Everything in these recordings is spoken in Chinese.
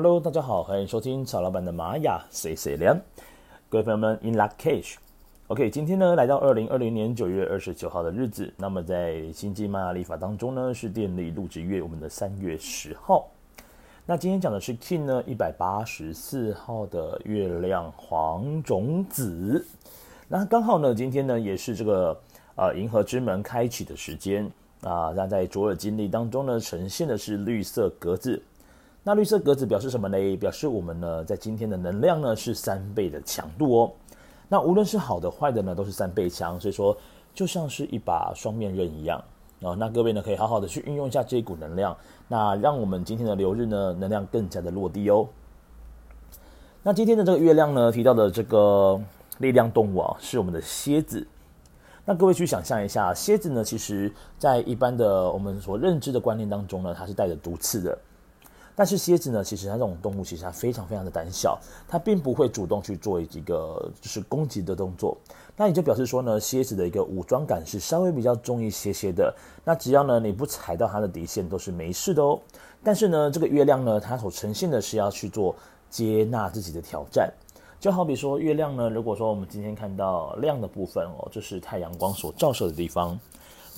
Hello，大家好，欢迎收听曹老板的玛雅 C C 连，各位朋友们，In lak'ech，OK，今天呢来到二零二零年九月二十九号的日子，那么在星际玛雅历法当中呢是电力入职月，我们的三月十号。那今天讲的是 King 呢一百八十四号的月亮黄种子，那刚好呢今天呢也是这个呃银河之门开启的时间啊，那在卓尔经历当中呢呈现的是绿色格子。那绿色格子表示什么呢？表示我们呢，在今天的能量呢是三倍的强度哦。那无论是好的坏的呢，都是三倍强，所以说就像是一把双面刃一样哦。那各位呢，可以好好的去运用一下这一股能量，那让我们今天的流日呢，能量更加的落地哦。那今天的这个月亮呢，提到的这个力量动物啊，是我们的蝎子。那各位去想象一下，蝎子呢，其实在一般的我们所认知的观念当中呢，它是带着毒刺的。但是蝎子呢，其实它这种动物其实它非常非常的胆小，它并不会主动去做一个就是攻击的动作。那也就表示说呢，蝎子的一个武装感是稍微比较重一些些的。那只要呢你不踩到它的底线，都是没事的哦。但是呢，这个月亮呢，它所呈现的是要去做接纳自己的挑战。就好比说月亮呢，如果说我们今天看到亮的部分哦，就是太阳光所照射的地方。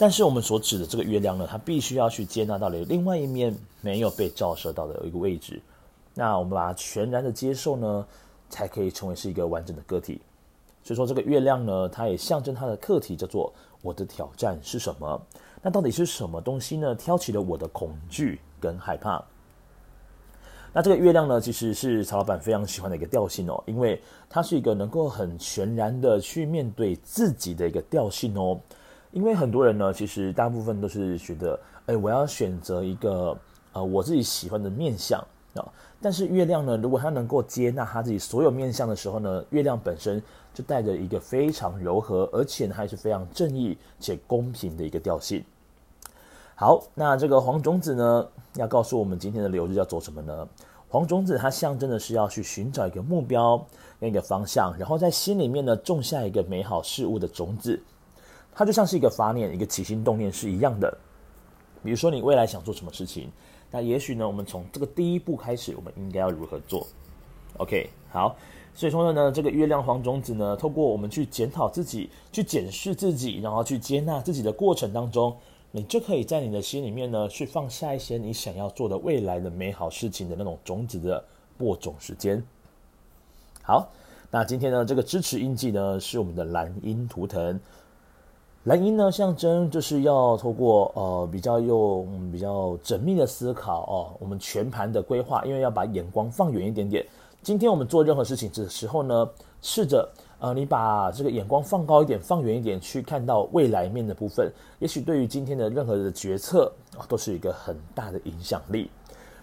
但是我们所指的这个月亮呢，它必须要去接纳到了另外一面没有被照射到的一个位置，那我们把它全然的接受呢，才可以成为是一个完整的个体。所以说这个月亮呢，它也象征它的课题叫做我的挑战是什么？那到底是什么东西呢？挑起了我的恐惧跟害怕。那这个月亮呢，其实是曹老板非常喜欢的一个调性哦，因为它是一个能够很全然的去面对自己的一个调性哦。因为很多人呢，其实大部分都是觉得，哎，我要选择一个呃我自己喜欢的面相啊。但是月亮呢，如果它能够接纳他自己所有面相的时候呢，月亮本身就带着一个非常柔和，而且呢还是非常正义且公平的一个调性。好，那这个黄种子呢，要告诉我们今天的流日要做什么呢？黄种子它象征的是要去寻找一个目标跟一个方向，然后在心里面呢种下一个美好事物的种子。它就像是一个发念，一个起心动念是一样的。比如说，你未来想做什么事情，那也许呢，我们从这个第一步开始，我们应该要如何做？OK，好。所以说呢，这个月亮黄种子呢，透过我们去检讨自己、去检视自己，然后去接纳自己的过程当中，你就可以在你的心里面呢，去放下一些你想要做的未来的美好事情的那种种子的播种时间。好，那今天呢，这个支持印记呢，是我们的蓝鹰图腾。蓝鹰呢，象征就是要透过呃比较用比较缜密的思考哦，我们全盘的规划，因为要把眼光放远一点点。今天我们做任何事情的时候呢，试着呃你把这个眼光放高一点，放远一点，去看到未来面的部分，也许对于今天的任何的决策啊，都是一个很大的影响力。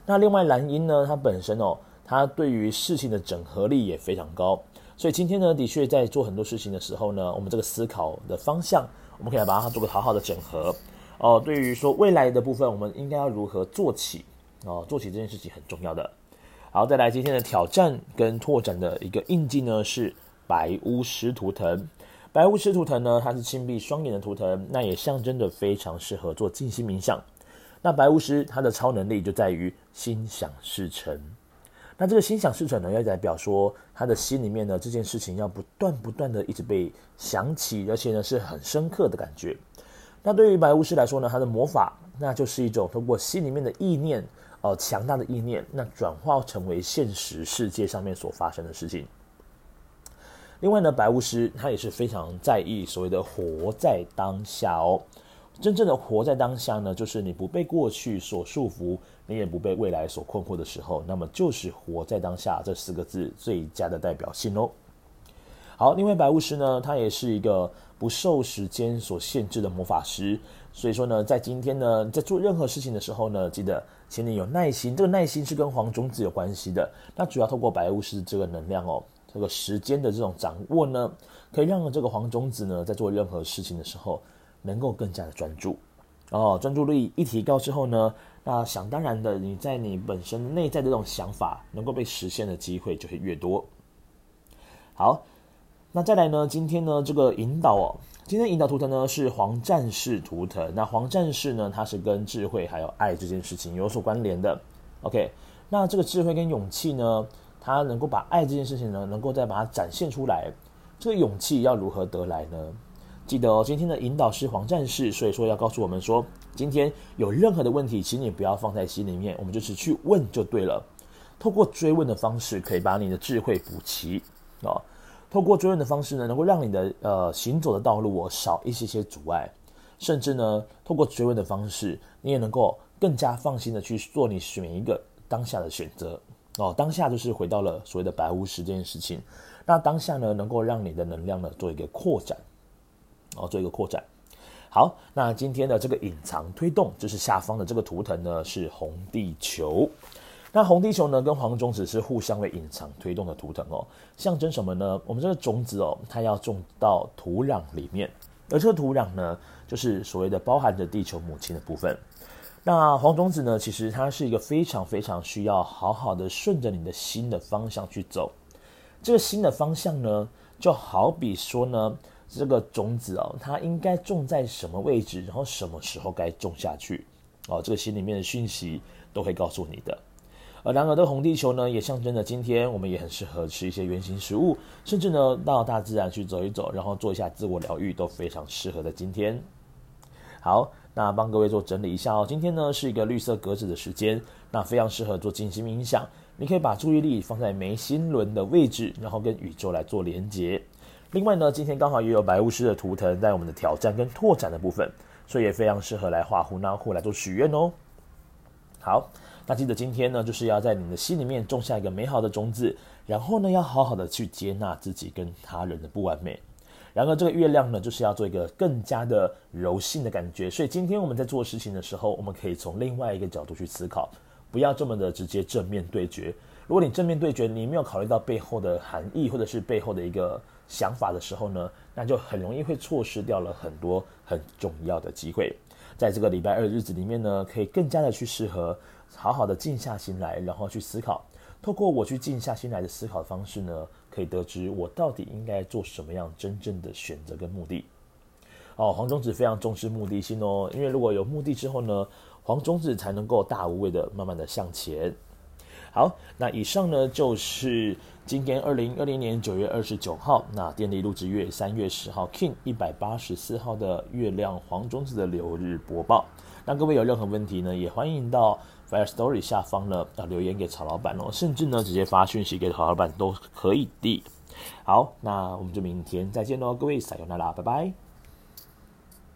那另外蓝鹰呢，它本身哦，它对于事情的整合力也非常高，所以今天呢，的确在做很多事情的时候呢，我们这个思考的方向。我们可以来把它做个好好的整合哦。对于说未来的部分，我们应该要如何做起哦？做起这件事情很重要的。好，再来今天的挑战跟拓展的一个印记呢，是白巫师图腾。白巫师图腾呢，它是轻闭双眼的图腾，那也象征着非常适合做静心冥想。那白巫师他的超能力就在于心想事成。那这个心想事成呢，要代表说他的心里面呢，这件事情要不断不断的一直被想起，而且呢是很深刻的感觉。那对于白巫师来说呢，他的魔法那就是一种通过心里面的意念，呃，强大的意念，那转化成为现实世界上面所发生的事情。另外呢，白巫师他也是非常在意所谓的活在当下哦。真正的活在当下呢，就是你不被过去所束缚，你也不被未来所困惑的时候，那么就是活在当下这四个字最佳的代表性哦。好，另外白巫师呢，他也是一个不受时间所限制的魔法师，所以说呢，在今天呢，在做任何事情的时候呢，记得请你有耐心，这个耐心是跟黄种子有关系的。那主要透过白巫师这个能量哦，这个时间的这种掌握呢，可以让这个黄种子呢，在做任何事情的时候。能够更加的专注，哦，专注力一提高之后呢，那想当然的，你在你本身内在的这种想法能够被实现的机会就会越多。好，那再来呢，今天呢这个引导哦，今天引导图腾呢是黄战士图腾，那黄战士呢，它是跟智慧还有爱这件事情有所关联的。OK，那这个智慧跟勇气呢，他能够把爱这件事情呢，能够再把它展现出来。这个勇气要如何得来呢？记得哦，今天的引导是黄战士，所以说要告诉我们说，今天有任何的问题，请你不要放在心里面，我们就是去问就对了。透过追问的方式，可以把你的智慧补齐啊。透过追问的方式呢，能够让你的呃行走的道路哦少一些些阻碍，甚至呢，透过追问的方式，你也能够更加放心的去做你选一个当下的选择哦。当下就是回到了所谓的白巫师这件事情。那当下呢，能够让你的能量呢做一个扩展。哦，做一个扩展。好，那今天的这个隐藏推动，就是下方的这个图腾呢，是红地球。那红地球呢，跟黄种子是互相为隐藏推动的图腾哦，象征什么呢？我们这个种子哦，它要种到土壤里面，而这个土壤呢，就是所谓的包含着地球母亲的部分。那黄种子呢，其实它是一个非常非常需要好好的顺着你的心的方向去走。这个心的方向呢，就好比说呢。这个种子哦，它应该种在什么位置，然后什么时候该种下去哦？这个心里面的讯息都会告诉你的。而然而，这个红地球呢，也象征着今天我们也很适合吃一些圆形食物，甚至呢到大自然去走一走，然后做一下自我疗愈，都非常适合的今天。好，那帮各位做整理一下哦。今天呢是一个绿色格子的时间，那非常适合做静心冥想。你可以把注意力放在眉心轮的位置，然后跟宇宙来做连接。另外呢，今天刚好也有白巫师的图腾在我们的挑战跟拓展的部分，所以也非常适合来画胡纳库来做许愿哦。好，那记得今天呢，就是要在你的心里面种下一个美好的种子，然后呢，要好好的去接纳自己跟他人的不完美。然后这个月亮呢，就是要做一个更加的柔性的感觉，所以今天我们在做事情的时候，我们可以从另外一个角度去思考，不要这么的直接正面对决。如果你正面对决，你没有考虑到背后的含义，或者是背后的一个。想法的时候呢，那就很容易会错失掉了很多很重要的机会。在这个礼拜二的日子里面呢，可以更加的去适合好好的静下心来，然后去思考。透过我去静下心来的思考方式呢，可以得知我到底应该做什么样真正的选择跟目的。哦，黄种子非常重视目的性哦，因为如果有目的之后呢，黄种子才能够大无畏的慢慢的向前。好，那以上呢就是今天二零二零年九月二十九号，那电力入职月三月十号，King 一百八十四号的月亮黄种子的流日播报。那各位有任何问题呢，也欢迎到 Fire Story 下方呢啊留言给曹老板哦，甚至呢直接发讯息给曹老板都可以的。好，那我们就明天再见喽，各位撒由那拉，拜拜。